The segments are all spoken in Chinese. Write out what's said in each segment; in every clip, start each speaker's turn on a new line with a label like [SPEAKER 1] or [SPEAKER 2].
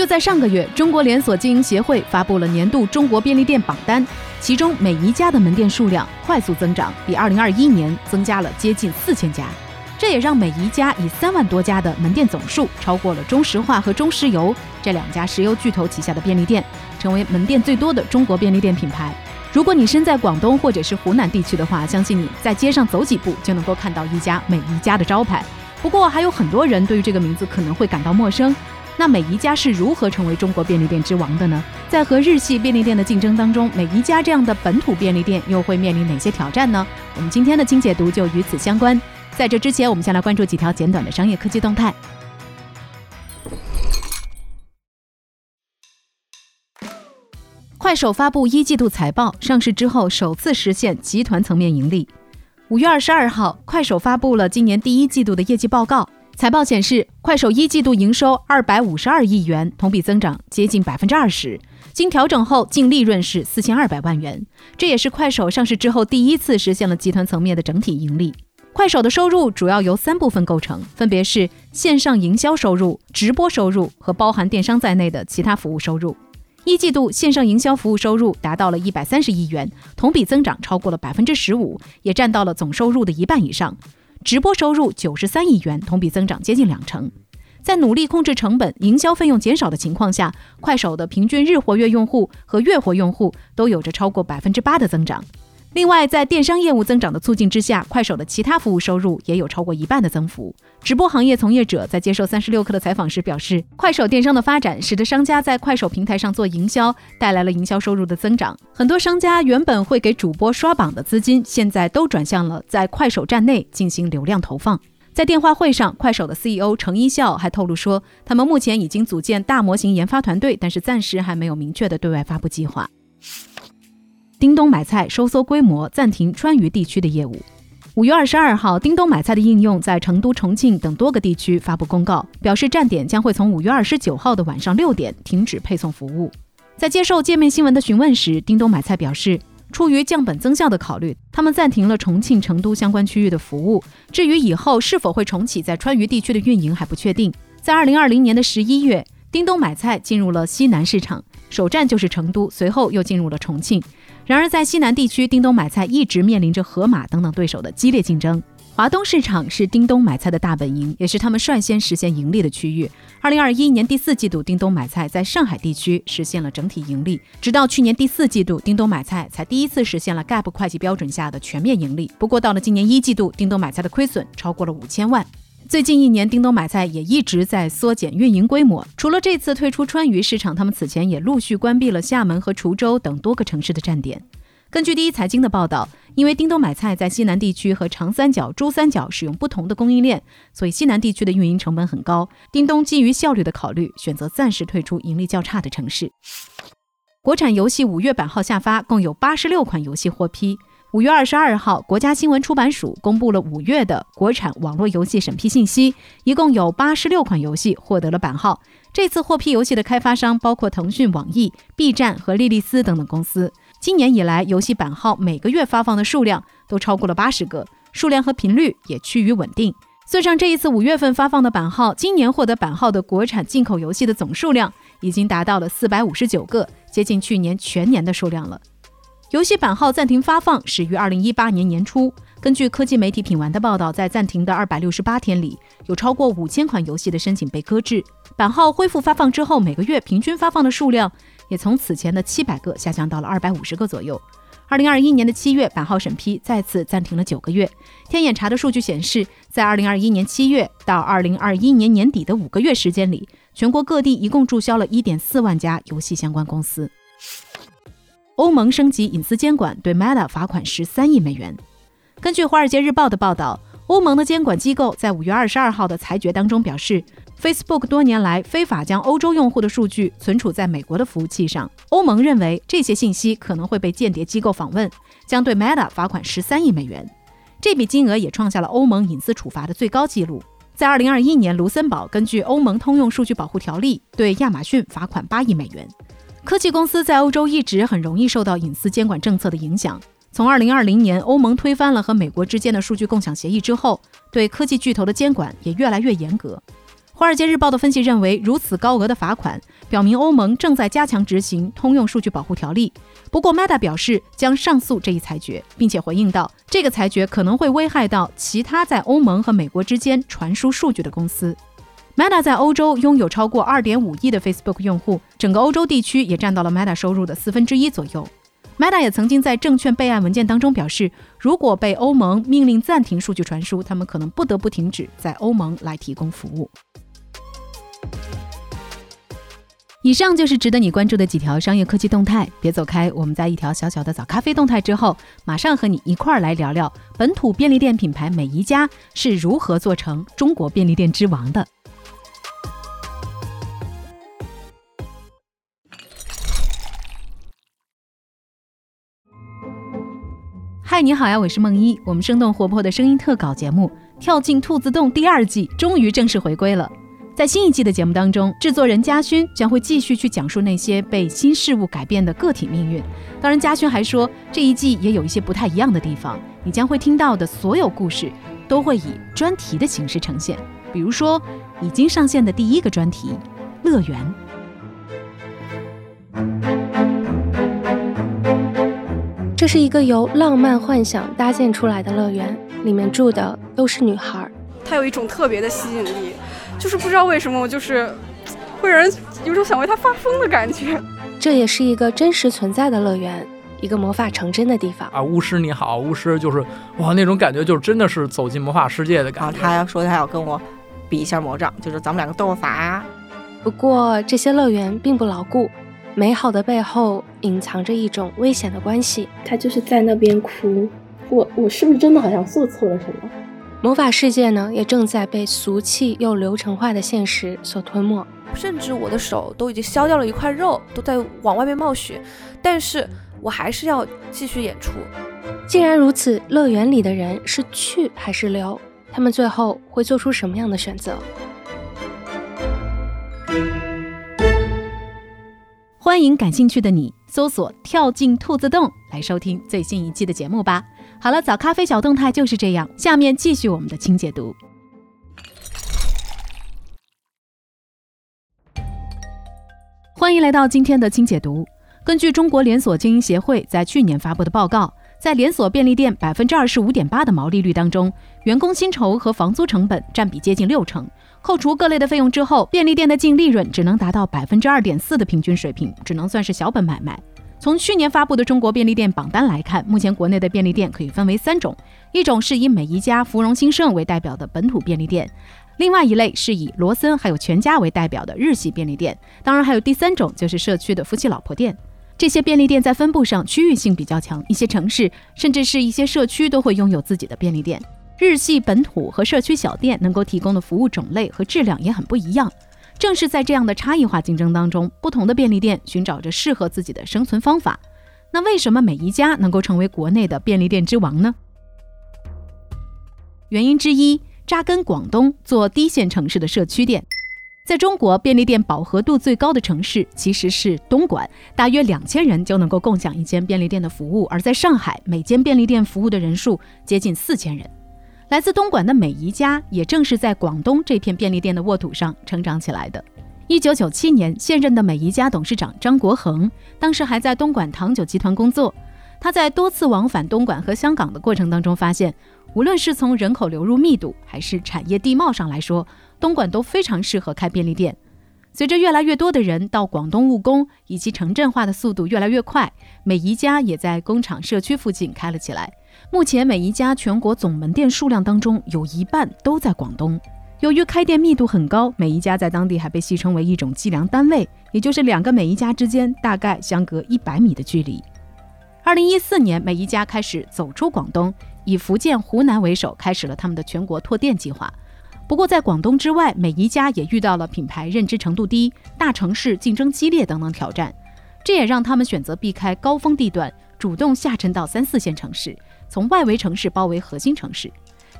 [SPEAKER 1] 就在上个月，中国连锁经营协会发布了年度中国便利店榜单，其中每一家的门店数量快速增长，比2021年增加了接近四千家。这也让每一家以三万多家的门店总数超过了中石化和中石油这两家石油巨头旗下的便利店，成为门店最多的中国便利店品牌。如果你身在广东或者是湖南地区的话，相信你在街上走几步就能够看到一家每一家的招牌。不过，还有很多人对于这个名字可能会感到陌生。那每一家是如何成为中国便利店之王的呢？在和日系便利店的竞争当中，每一家这样的本土便利店又会面临哪些挑战呢？我们今天的精解读就与此相关。在这之前，我们先来关注几条简短的商业科技动态。快手发布一季度财报，上市之后首次实现集团层面盈利。五月二十二号，快手发布了今年第一季度的业绩报告。财报显示，快手一季度营收二百五十二亿元，同比增长接近百分之二十。经调整后，净利润是四千二百万元，这也是快手上市之后第一次实现了集团层面的整体盈利。快手的收入主要由三部分构成，分别是线上营销收入、直播收入和包含电商在内的其他服务收入。一季度线上营销服务收入达到了一百三十亿元，同比增长超过了百分之十五，也占到了总收入的一半以上。直播收入九十三亿元，同比增长接近两成。在努力控制成本、营销费用减少的情况下，快手的平均日活跃用户和月活用户都有着超过百分之八的增长。另外，在电商业务增长的促进之下，快手的其他服务收入也有超过一半的增幅。直播行业从业者在接受三十六氪的采访时表示，快手电商的发展使得商家在快手平台上做营销，带来了营销收入的增长。很多商家原本会给主播刷榜的资金，现在都转向了在快手站内进行流量投放。在电话会上，快手的 CEO 程一笑还透露说，他们目前已经组建大模型研发团队，但是暂时还没有明确的对外发布计划。叮咚买菜收缩规模，暂停川渝地区的业务。五月二十二号，叮咚买菜的应用在成都、重庆等多个地区发布公告，表示站点将会从五月二十九号的晚上六点停止配送服务。在接受界面新闻的询问时，叮咚买菜表示，出于降本增效的考虑，他们暂停了重庆、成都相关区域的服务。至于以后是否会重启在川渝地区的运营，还不确定。在二零二零年的十一月，叮咚买菜进入了西南市场，首站就是成都，随后又进入了重庆。然而，在西南地区，叮咚买菜一直面临着盒马等等对手的激烈竞争。华东市场是叮咚买菜的大本营，也是他们率先实现盈利的区域。二零二一年第四季度，叮咚买菜在上海地区实现了整体盈利。直到去年第四季度，叮咚买菜才第一次实现了 GAAP 会计标准下的全面盈利。不过，到了今年一季度，叮咚买菜的亏损超过了五千万。最近一年，叮咚买菜也一直在缩减运营规模。除了这次退出川渝市场，他们此前也陆续关闭了厦门和滁州等多个城市的站点。根据第一财经的报道，因为叮咚买菜在西南地区和长三角、珠三角使用不同的供应链，所以西南地区的运营成本很高。叮咚基于效率的考虑，选择暂时退出盈利较差的城市。国产游戏五月版号下发，共有八十六款游戏获批。五月二十二号，国家新闻出版署公布了五月的国产网络游戏审批信息，一共有八十六款游戏获得了版号。这次获批游戏的开发商包括腾讯、网易、B 站和莉莉丝等等公司。今年以来，游戏版号每个月发放的数量都超过了八十个，数量和频率也趋于稳定。算上这一次五月份发放的版号，今年获得版号的国产进口游戏的总数量已经达到了四百五十九个，接近去年全年的数量了。游戏版号暂停发放始于二零一八年年初。根据科技媒体品玩的报道，在暂停的二百六十八天里，有超过五千款游戏的申请被搁置。版号恢复发放之后，每个月平均发放的数量也从此前的七百个下降到了二百五十个左右。二零二一年的七月，版号审批再次暂停了九个月。天眼查的数据显示，在二零二一年七月到二零二一年年底的五个月时间里，全国各地一共注销了一点四万家游戏相关公司。欧盟升级隐私监管，对 Meta 罚款十三亿美元。根据《华尔街日报》的报道，欧盟的监管机构在五月二十二号的裁决当中表示，Facebook 多年来非法将欧洲用户的数据存储在美国的服务器上。欧盟认为这些信息可能会被间谍机构访问，将对 Meta 罚款十三亿美元。这笔金额也创下了欧盟隐私处罚的最高纪录。在二零二一年，卢森堡根据欧盟通用数据保护条例对亚马逊罚款八亿美元。科技公司在欧洲一直很容易受到隐私监管政策的影响。从二零二零年欧盟推翻了和美国之间的数据共享协议之后，对科技巨头的监管也越来越严格。华尔街日报的分析认为，如此高额的罚款表明欧盟正在加强执行通用数据保护条例。不过，Meta 表示将上诉这一裁决，并且回应到，这个裁决可能会危害到其他在欧盟和美国之间传输数据的公司。Meta 在欧洲拥有超过2.5亿的 Facebook 用户，整个欧洲地区也占到了 Meta 收入的四分之一左右。Meta 也曾经在证券备案文件当中表示，如果被欧盟命令暂停数据传输，他们可能不得不停止在欧盟来提供服务。以上就是值得你关注的几条商业科技动态，别走开。我们在一条小小的早咖啡动态之后，马上和你一块儿来聊聊本土便利店品牌美宜佳是如何做成中国便利店之王的。嗨，你好呀，我是梦一。我们生动活泼的声音特稿节目《跳进兔子洞》第二季终于正式回归了。在新一季的节目当中，制作人嘉勋将会继续去讲述那些被新事物改变的个体命运。当然，嘉勋还说这一季也有一些不太一样的地方。你将会听到的所有故事都会以专题的形式呈现，比如说已经上线的第一个专题——乐园。
[SPEAKER 2] 这是一个由浪漫幻想搭建出来的乐园，里面住的都是女孩。
[SPEAKER 3] 它有一种特别的吸引力，就是不知道为什么，就是会让人有种想为它发疯的感觉。
[SPEAKER 2] 这也是一个真实存在的乐园，一个魔法成真的地方
[SPEAKER 4] 啊！巫师你好，巫师就是哇，那种感觉就是真的是走进魔法世界的感觉。
[SPEAKER 5] 他说他要跟我比一下魔杖，就是咱们两个斗个法。
[SPEAKER 2] 不过这些乐园并不牢固。美好的背后隐藏着一种危险的关系。
[SPEAKER 6] 他就是在那边哭，我我是不是真的好像做错了什么？
[SPEAKER 2] 魔法世界呢，也正在被俗气又流程化的现实所吞没。
[SPEAKER 7] 甚至我的手都已经削掉了一块肉，都在往外面冒血，但是我还是要继续演出。
[SPEAKER 2] 既然如此，乐园里的人是去还是留？他们最后会做出什么样的选择？
[SPEAKER 1] 欢迎感兴趣的你搜索“跳进兔子洞”来收听最新一期的节目吧。好了，早咖啡小动态就是这样。下面继续我们的清解读。欢迎来到今天的清解读。根据中国连锁经营协会在去年发布的报告，在连锁便利店百分之二十五点八的毛利率当中，员工薪酬和房租成本占比接近六成。扣除各类的费用之后，便利店的净利润只能达到百分之二点四的平均水平，只能算是小本买卖。从去年发布的中国便利店榜单来看，目前国内的便利店可以分为三种：一种是以美宜佳、芙蓉兴盛为代表的本土便利店；另外一类是以罗森还有全家为代表的日系便利店；当然还有第三种，就是社区的夫妻老婆店。这些便利店在分布上区域性比较强，一些城市甚至是一些社区都会拥有自己的便利店。日系本土和社区小店能够提供的服务种类和质量也很不一样。正是在这样的差异化竞争当中，不同的便利店寻找着适合自己的生存方法。那为什么每一家能够成为国内的便利店之王呢？原因之一，扎根广东做低线城市的社区店。在中国，便利店饱和度最高的城市其实是东莞，大约两千人就能够共享一间便利店的服务；而在上海，每间便利店服务的人数接近四千人。来自东莞的美宜佳，也正是在广东这片便利店的沃土上成长起来的。一九九七年，现任的美宜佳董事长张国恒，当时还在东莞糖酒集团工作。他在多次往返东莞和香港的过程当中，发现，无论是从人口流入密度，还是产业地貌上来说，东莞都非常适合开便利店。随着越来越多的人到广东务工，以及城镇化的速度越来越快，美宜家也在工厂社区附近开了起来。目前，美宜家全国总门店数量当中有一半都在广东。由于开店密度很高，美宜家在当地还被戏称为一种计量单位，也就是两个美宜家之间大概相隔一百米的距离。二零一四年，美宜家开始走出广东，以福建、湖南为首，开始了他们的全国拓店计划。不过，在广东之外，美宜家也遇到了品牌认知程度低、大城市竞争激烈等等挑战，这也让他们选择避开高峰地段，主动下沉到三四线城市，从外围城市包围核心城市。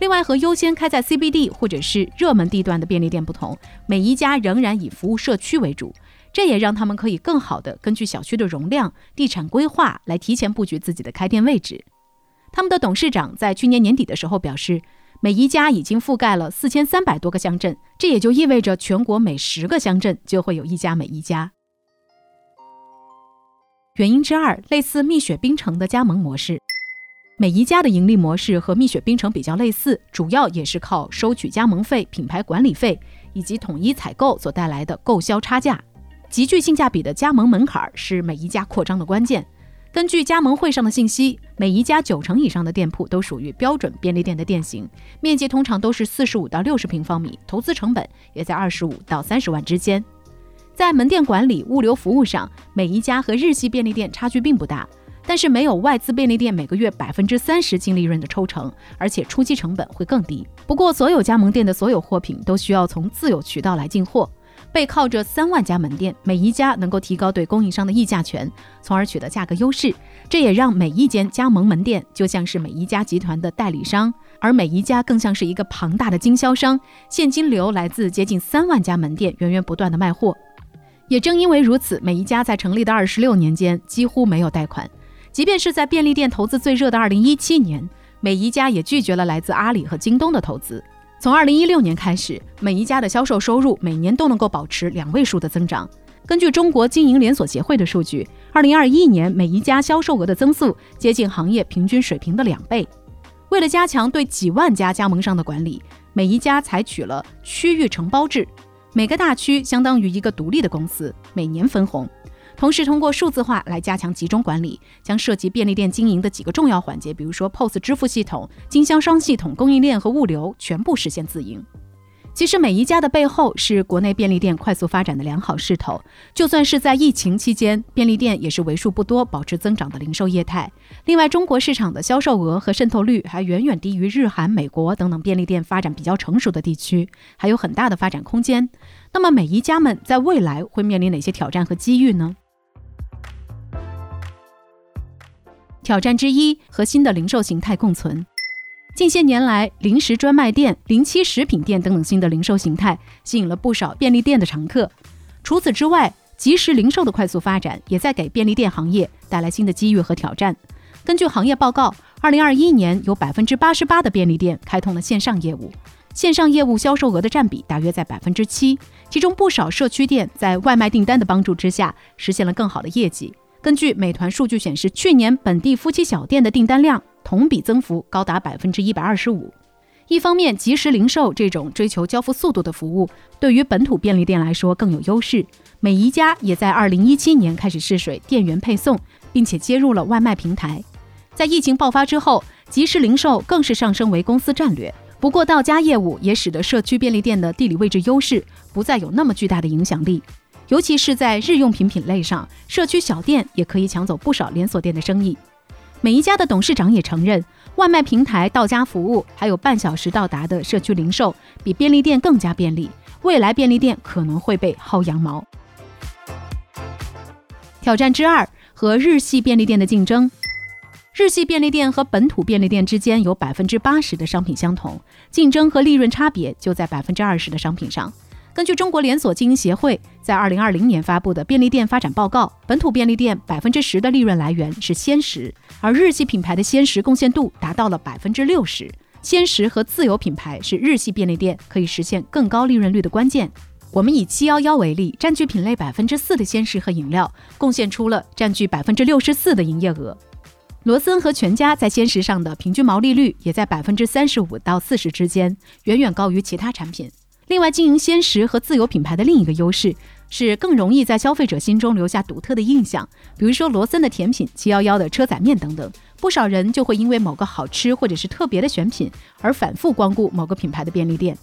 [SPEAKER 1] 另外，和优先开在 CBD 或者是热门地段的便利店不同，美宜家仍然以服务社区为主，这也让他们可以更好地根据小区的容量、地产规划来提前布局自己的开店位置。他们的董事长在去年年底的时候表示。每一家已经覆盖了四千三百多个乡镇，这也就意味着全国每十个乡镇就会有一家美宜佳。原因之二，类似蜜雪冰城的加盟模式。美宜佳的盈利模式和蜜雪冰城比较类似，主要也是靠收取加盟费、品牌管理费以及统一采购所带来的购销差价。极具性价比的加盟门槛是每一家扩张的关键。根据加盟会上的信息，每一家九成以上的店铺都属于标准便利店的店型，面积通常都是四十五到六十平方米，投资成本也在二十五到三十万之间。在门店管理、物流服务上，每一家和日系便利店差距并不大，但是没有外资便利店每个月百分之三十净利润的抽成，而且初期成本会更低。不过，所有加盟店的所有货品都需要从自有渠道来进货。背靠着三万家门店，每一家能够提高对供应商的议价权，从而取得价格优势。这也让每一间加盟门店就像是每一家集团的代理商，而每一家更像是一个庞大的经销商，现金流来自接近三万家门店源源不断的卖货。也正因为如此，每一家在成立的二十六年间几乎没有贷款，即便是在便利店投资最热的二零一七年，每一家也拒绝了来自阿里和京东的投资。从二零一六年开始，每一家的销售收入每年都能够保持两位数的增长。根据中国经营连锁协会的数据，二零二一年每一家销售额的增速接近行业平均水平的两倍。为了加强对几万家加盟商的管理，每一家采取了区域承包制，每个大区相当于一个独立的公司，每年分红。同时，通过数字化来加强集中管理，将涉及便利店经营的几个重要环节，比如说 POS 支付系统、经销商系统、供应链和物流，全部实现自营。其实，每一家的背后是国内便利店快速发展的良好势头。就算是在疫情期间，便利店也是为数不多保持增长的零售业态。另外，中国市场的销售额和渗透率还远远低于日韩、美国等等便利店发展比较成熟的地区，还有很大的发展空间。那么，每一家们在未来会面临哪些挑战和机遇呢？挑战之一和新的零售形态共存。近些年来，零食专卖店、零七食品店等等新的零售形态吸引了不少便利店的常客。除此之外，即时零售的快速发展也在给便利店行业带来新的机遇和挑战。根据行业报告，二零二一年有百分之八十八的便利店开通了线上业务，线上业务销售额的占比大约在百分之七，其中不少社区店在外卖订单的帮助之下实现了更好的业绩。根据美团数据显示，去年本地夫妻小店的订单量同比增幅高达百分之一百二十五。一方面，即时零售这种追求交付速度的服务，对于本土便利店来说更有优势。美宜佳也在二零一七年开始试水店员配送，并且接入了外卖平台。在疫情爆发之后，即时零售更是上升为公司战略。不过，到家业务也使得社区便利店的地理位置优势不再有那么巨大的影响力。尤其是在日用品品类上，社区小店也可以抢走不少连锁店的生意。每一家的董事长也承认，外卖平台到家服务还有半小时到达的社区零售，比便利店更加便利。未来便利店可能会被薅羊毛。挑战之二和日系便利店的竞争。日系便利店和本土便利店之间有百分之八十的商品相同，竞争和利润差别就在百分之二十的商品上。根据中国连锁经营协会在二零二零年发布的便利店发展报告，本土便利店百分之十的利润来源是鲜食，而日系品牌的鲜食贡献度达到了百分之六十。鲜食和自有品牌是日系便利店可以实现更高利润率的关键。我们以七幺幺为例，占据品类百分之四的鲜食和饮料，贡献出了占据百分之六十四的营业额。罗森和全家在鲜食上的平均毛利率也在百分之三十五到四十之间，远远高于其他产品。另外，经营鲜食和自有品牌的另一个优势是更容易在消费者心中留下独特的印象。比如说罗森的甜品、七幺幺的车仔面等等，不少人就会因为某个好吃或者是特别的选品而反复光顾某个品牌的便利店。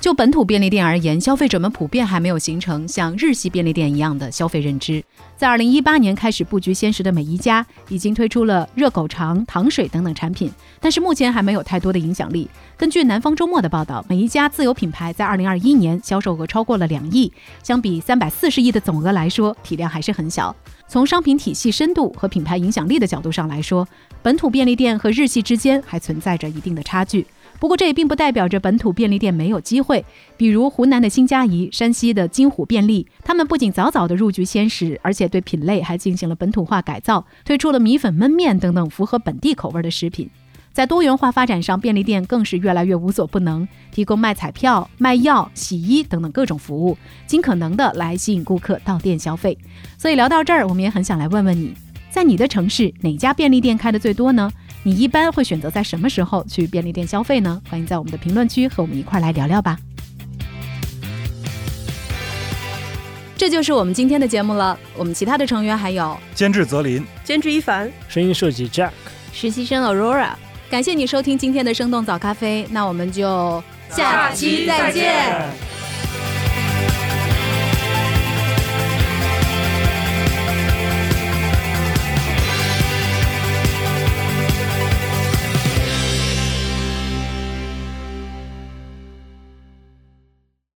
[SPEAKER 1] 就本土便利店而言，消费者们普遍还没有形成像日系便利店一样的消费认知。在二零一八年开始布局鲜食的美宜佳，已经推出了热狗肠、糖水等等产品，但是目前还没有太多的影响力。根据南方周末的报道，美宜佳自有品牌在二零二一年销售额超过了两亿，相比三百四十亿的总额来说，体量还是很小。从商品体系深度和品牌影响力的角度上来说，本土便利店和日系之间还存在着一定的差距。不过，这也并不代表着本土便利店没有机会。比如湖南的新佳怡、山西的金虎便利，他们不仅早早的入局鲜食，而且对品类还进行了本土化改造，推出了米粉、焖面等等符合本地口味的食品。在多元化发展上，便利店更是越来越无所不能，提供卖彩票、卖药、洗衣等等各种服务，尽可能的来吸引顾客到店消费。所以聊到这儿，我们也很想来问问你，在你的城市哪家便利店开的最多呢？你一般会选择在什么时候去便利店消费呢？欢迎在我们的评论区和我们一块来聊聊吧。这就是我们今天的节目了。我们其他的成员还有
[SPEAKER 8] 监制泽林、
[SPEAKER 3] 监制一凡、
[SPEAKER 9] 声音设计 Jack、
[SPEAKER 2] 实习生 Aurora。
[SPEAKER 1] 感谢你收听今天的生动早咖啡，那我们就
[SPEAKER 2] 下期再见。